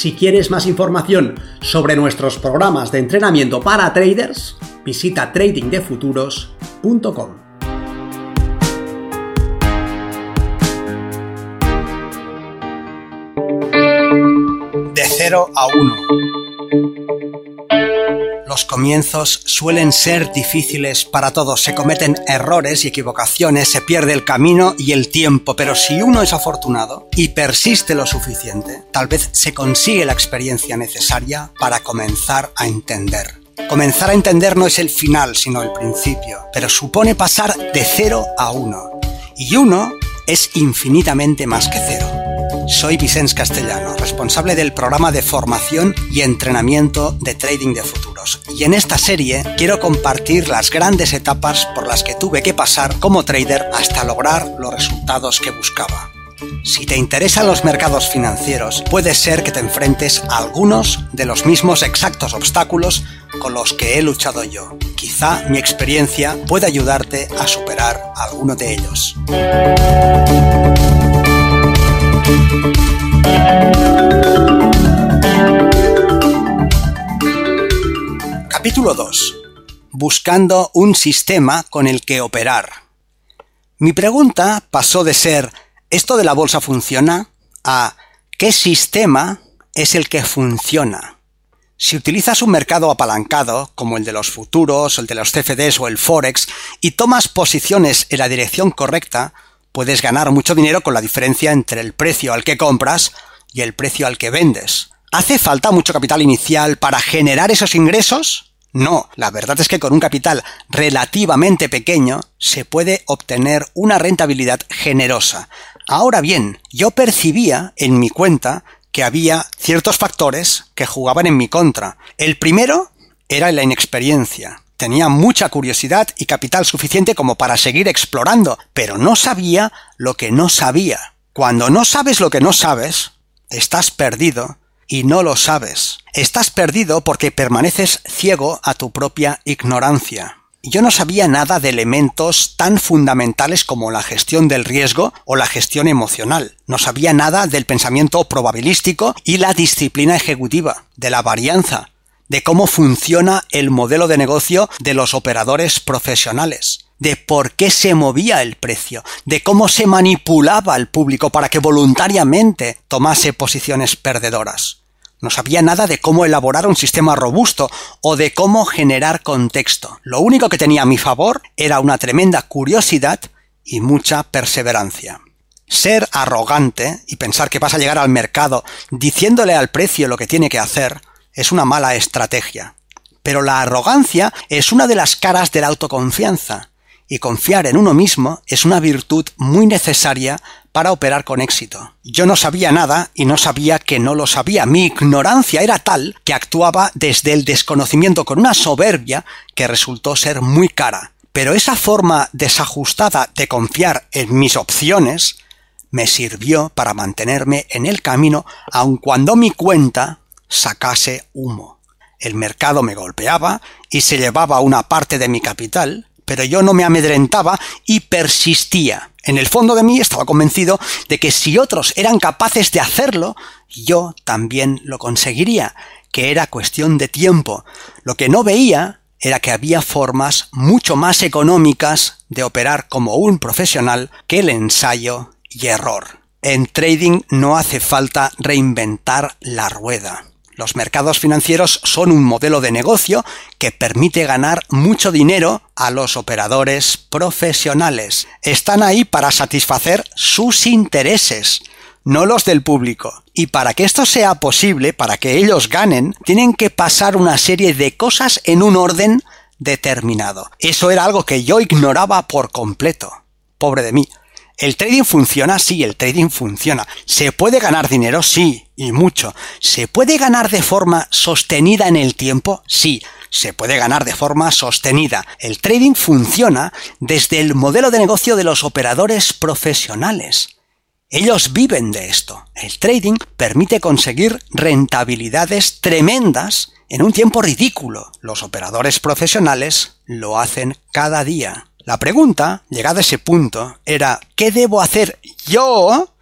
Si quieres más información sobre nuestros programas de entrenamiento para traders, visita tradingdefuturos.com. De 0 a 1 los comienzos suelen ser difíciles para todos, se cometen errores y equivocaciones, se pierde el camino y el tiempo, pero si uno es afortunado y persiste lo suficiente, tal vez se consigue la experiencia necesaria para comenzar a entender. Comenzar a entender no es el final, sino el principio, pero supone pasar de cero a uno. Y uno es infinitamente más que cero. Soy Vicens Castellano, responsable del programa de formación y entrenamiento de trading de Y en esta serie quiero compartir las grandes etapas por las que tuve que pasar como trader hasta lograr los resultados que buscaba. Si te interesan los mercados financieros, puede ser que te enfrentes a algunos de los mismos exactos obstáculos con los que he luchado yo. Quizá mi experiencia pueda ayudarte a superar alguno de ellos. Capítulo 2. Buscando un sistema con el que operar. Mi pregunta pasó de ser ¿esto de la bolsa funciona? a ¿qué sistema es el que funciona? Si utilizas un mercado apalancado, como el de los futuros, el de los CFDs o el Forex, y tomas posiciones en la dirección correcta, puedes ganar mucho dinero con la diferencia entre el precio al que compras y el precio al que vendes. ¿Hace falta mucho capital inicial para generar esos ingresos? No, la verdad es que con un capital relativamente pequeño se puede obtener una rentabilidad generosa. Ahora bien, yo percibía en mi cuenta que había ciertos factores que jugaban en mi contra. El primero era la inexperiencia. Tenía mucha curiosidad y capital suficiente como para seguir explorando, pero no sabía lo que no sabía. Cuando no sabes lo que no sabes, estás perdido y no lo sabes. Estás perdido porque permaneces ciego a tu propia ignorancia. Yo no sabía nada de elementos tan fundamentales como la gestión del riesgo o la gestión emocional. No sabía nada del pensamiento probabilístico y la disciplina ejecutiva, de la varianza, de cómo funciona el modelo de negocio de los operadores profesionales, de por qué se movía el precio, de cómo se manipulaba al público para que voluntariamente tomase posiciones perdedoras. No sabía nada de cómo elaborar un sistema robusto o de cómo generar contexto. Lo único que tenía a mi favor era una tremenda curiosidad y mucha perseverancia. Ser arrogante y pensar que vas a llegar al mercado diciéndole al precio lo que tiene que hacer es una mala estrategia. Pero la arrogancia es una de las caras de la autoconfianza, y confiar en uno mismo es una virtud muy necesaria para operar con éxito. Yo no sabía nada y no sabía que no lo sabía. Mi ignorancia era tal que actuaba desde el desconocimiento con una soberbia que resultó ser muy cara. Pero esa forma desajustada de confiar en mis opciones me sirvió para mantenerme en el camino aun cuando mi cuenta sacase humo. El mercado me golpeaba y se llevaba una parte de mi capital, pero yo no me amedrentaba y persistía. En el fondo de mí estaba convencido de que si otros eran capaces de hacerlo, yo también lo conseguiría, que era cuestión de tiempo. Lo que no veía era que había formas mucho más económicas de operar como un profesional que el ensayo y error. En trading no hace falta reinventar la rueda. Los mercados financieros son un modelo de negocio que permite ganar mucho dinero a los operadores profesionales. Están ahí para satisfacer sus intereses, no los del público. Y para que esto sea posible, para que ellos ganen, tienen que pasar una serie de cosas en un orden determinado. Eso era algo que yo ignoraba por completo. Pobre de mí. ¿El trading funciona? Sí, el trading funciona. ¿Se puede ganar dinero? Sí, y mucho. ¿Se puede ganar de forma sostenida en el tiempo? Sí, se puede ganar de forma sostenida. El trading funciona desde el modelo de negocio de los operadores profesionales. Ellos viven de esto. El trading permite conseguir rentabilidades tremendas en un tiempo ridículo. Los operadores profesionales lo hacen cada día. La pregunta, llegada a ese punto, era ¿qué debo hacer yo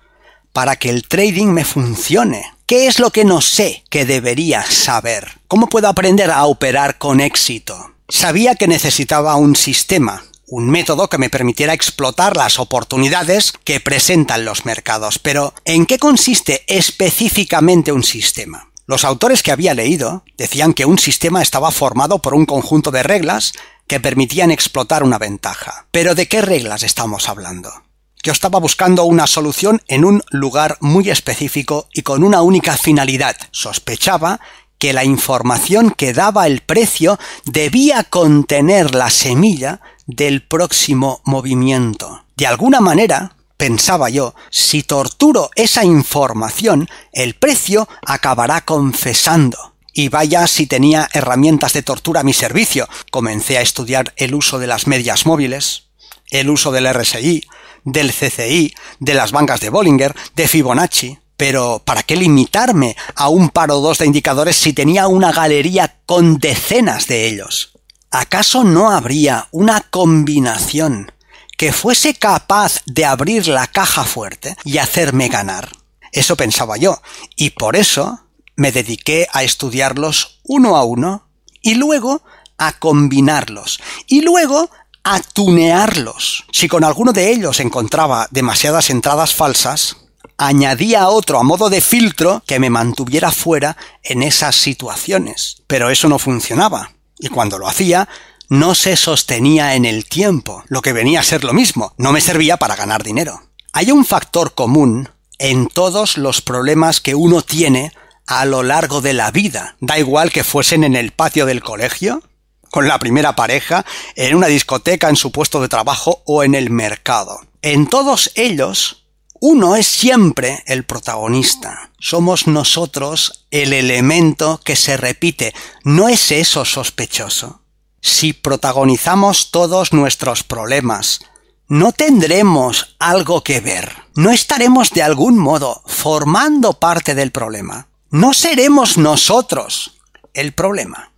para que el trading me funcione? ¿Qué es lo que no sé que debería saber? ¿Cómo puedo aprender a operar con éxito? Sabía que necesitaba un sistema, un método que me permitiera explotar las oportunidades que presentan los mercados. Pero, ¿en qué consiste específicamente un sistema? Los autores que había leído decían que un sistema estaba formado por un conjunto de reglas que permitían explotar una ventaja. Pero ¿de qué reglas estamos hablando? Yo estaba buscando una solución en un lugar muy específico y con una única finalidad. Sospechaba que la información que daba el precio debía contener la semilla del próximo movimiento. De alguna manera, pensaba yo, si torturo esa información, el precio acabará confesando. Y vaya si tenía herramientas de tortura a mi servicio. Comencé a estudiar el uso de las medias móviles, el uso del RSI, del CCI, de las bancas de Bollinger, de Fibonacci. Pero ¿para qué limitarme a un par o dos de indicadores si tenía una galería con decenas de ellos? ¿Acaso no habría una combinación que fuese capaz de abrir la caja fuerte y hacerme ganar? Eso pensaba yo, y por eso me dediqué a estudiarlos uno a uno, y luego a combinarlos, y luego a tunearlos. Si con alguno de ellos encontraba demasiadas entradas falsas, añadía otro a modo de filtro que me mantuviera fuera en esas situaciones. Pero eso no funcionaba. Y cuando lo hacía, no se sostenía en el tiempo, lo que venía a ser lo mismo, no me servía para ganar dinero. Hay un factor común en todos los problemas que uno tiene a lo largo de la vida, da igual que fuesen en el patio del colegio, con la primera pareja, en una discoteca, en su puesto de trabajo o en el mercado. En todos ellos, uno es siempre el protagonista. Somos nosotros el elemento que se repite. ¿No es eso sospechoso? Si protagonizamos todos nuestros problemas, ¿no tendremos algo que ver? ¿No estaremos de algún modo formando parte del problema? ¿No seremos nosotros el problema?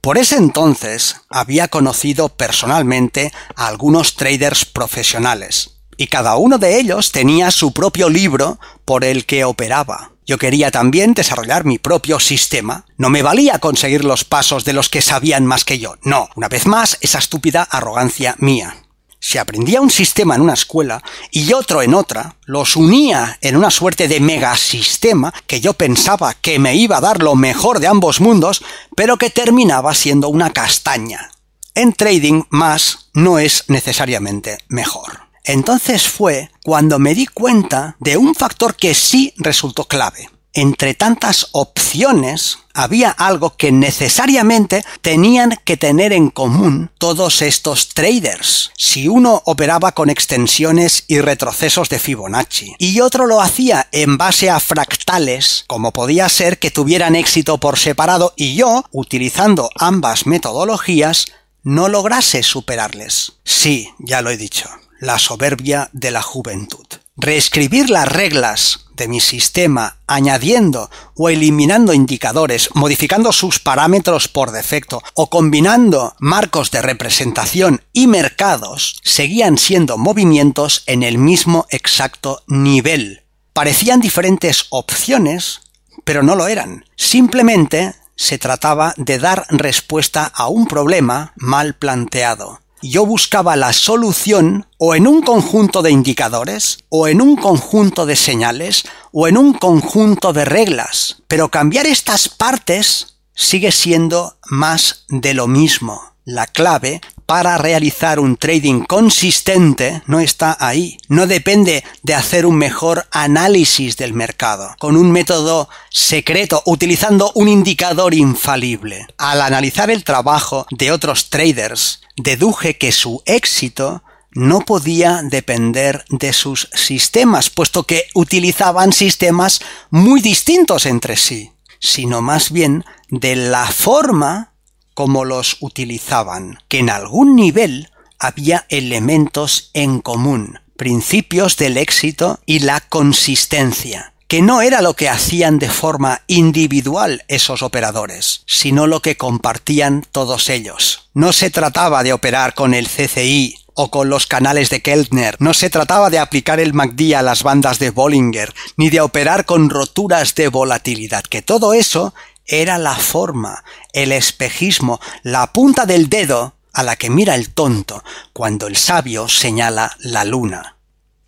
Por ese entonces había conocido personalmente a algunos traders profesionales, y cada uno de ellos tenía su propio libro por el que operaba. Yo quería también desarrollar mi propio sistema. No me valía conseguir los pasos de los que sabían más que yo. No, una vez más, esa estúpida arrogancia mía. Si aprendía un sistema en una escuela y otro en otra, los unía en una suerte de megasistema que yo pensaba que me iba a dar lo mejor de ambos mundos, pero que terminaba siendo una castaña. En trading más no es necesariamente mejor. Entonces fue cuando me di cuenta de un factor que sí resultó clave. Entre tantas opciones había algo que necesariamente tenían que tener en común todos estos traders. Si uno operaba con extensiones y retrocesos de Fibonacci y otro lo hacía en base a fractales, como podía ser que tuvieran éxito por separado y yo, utilizando ambas metodologías, no lograse superarles. Sí, ya lo he dicho la soberbia de la juventud. Reescribir las reglas de mi sistema añadiendo o eliminando indicadores, modificando sus parámetros por defecto o combinando marcos de representación y mercados, seguían siendo movimientos en el mismo exacto nivel. Parecían diferentes opciones, pero no lo eran. Simplemente se trataba de dar respuesta a un problema mal planteado yo buscaba la solución o en un conjunto de indicadores, o en un conjunto de señales, o en un conjunto de reglas. Pero cambiar estas partes sigue siendo más de lo mismo. La clave para realizar un trading consistente no está ahí. No depende de hacer un mejor análisis del mercado, con un método secreto, utilizando un indicador infalible. Al analizar el trabajo de otros traders, deduje que su éxito no podía depender de sus sistemas, puesto que utilizaban sistemas muy distintos entre sí, sino más bien de la forma como los utilizaban, que en algún nivel había elementos en común, principios del éxito y la consistencia, que no era lo que hacían de forma individual esos operadores, sino lo que compartían todos ellos. No se trataba de operar con el CCI o con los canales de Keltner. No se trataba de aplicar el MACD a las bandas de Bollinger, ni de operar con roturas de volatilidad, que todo eso era la forma, el espejismo, la punta del dedo a la que mira el tonto cuando el sabio señala la luna.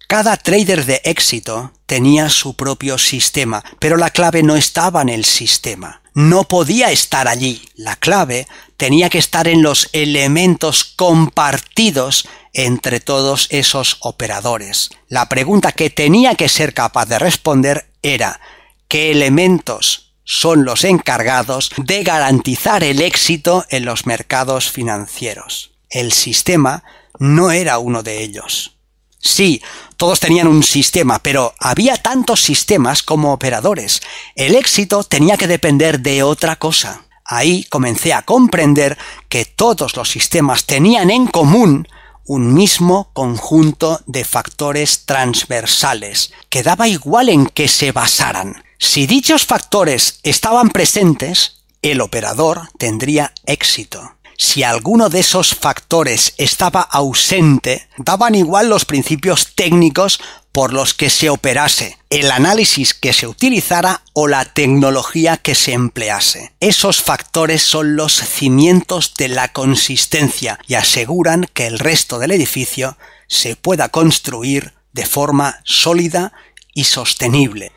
Cada trader de éxito tenía su propio sistema, pero la clave no estaba en el sistema. No podía estar allí. La clave tenía que estar en los elementos compartidos entre todos esos operadores. La pregunta que tenía que ser capaz de responder era ¿qué elementos son los encargados de garantizar el éxito en los mercados financieros? El sistema no era uno de ellos. Sí, todos tenían un sistema, pero había tantos sistemas como operadores. El éxito tenía que depender de otra cosa. Ahí comencé a comprender que todos los sistemas tenían en común un mismo conjunto de factores transversales, que daba igual en qué se basaran. Si dichos factores estaban presentes, el operador tendría éxito si alguno de esos factores estaba ausente, daban igual los principios técnicos por los que se operase, el análisis que se utilizara o la tecnología que se emplease. Esos factores son los cimientos de la consistencia y aseguran que el resto del edificio se pueda construir de forma sólida y sostenible.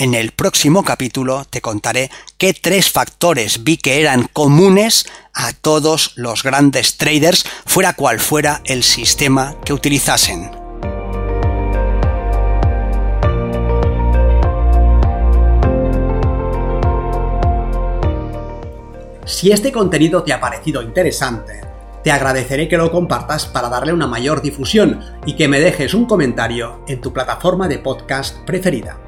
En el próximo capítulo te contaré qué tres factores vi que eran comunes a todos los grandes traders, fuera cual fuera el sistema que utilizasen. Si este contenido te ha parecido interesante, te agradeceré que lo compartas para darle una mayor difusión y que me dejes un comentario en tu plataforma de podcast preferida.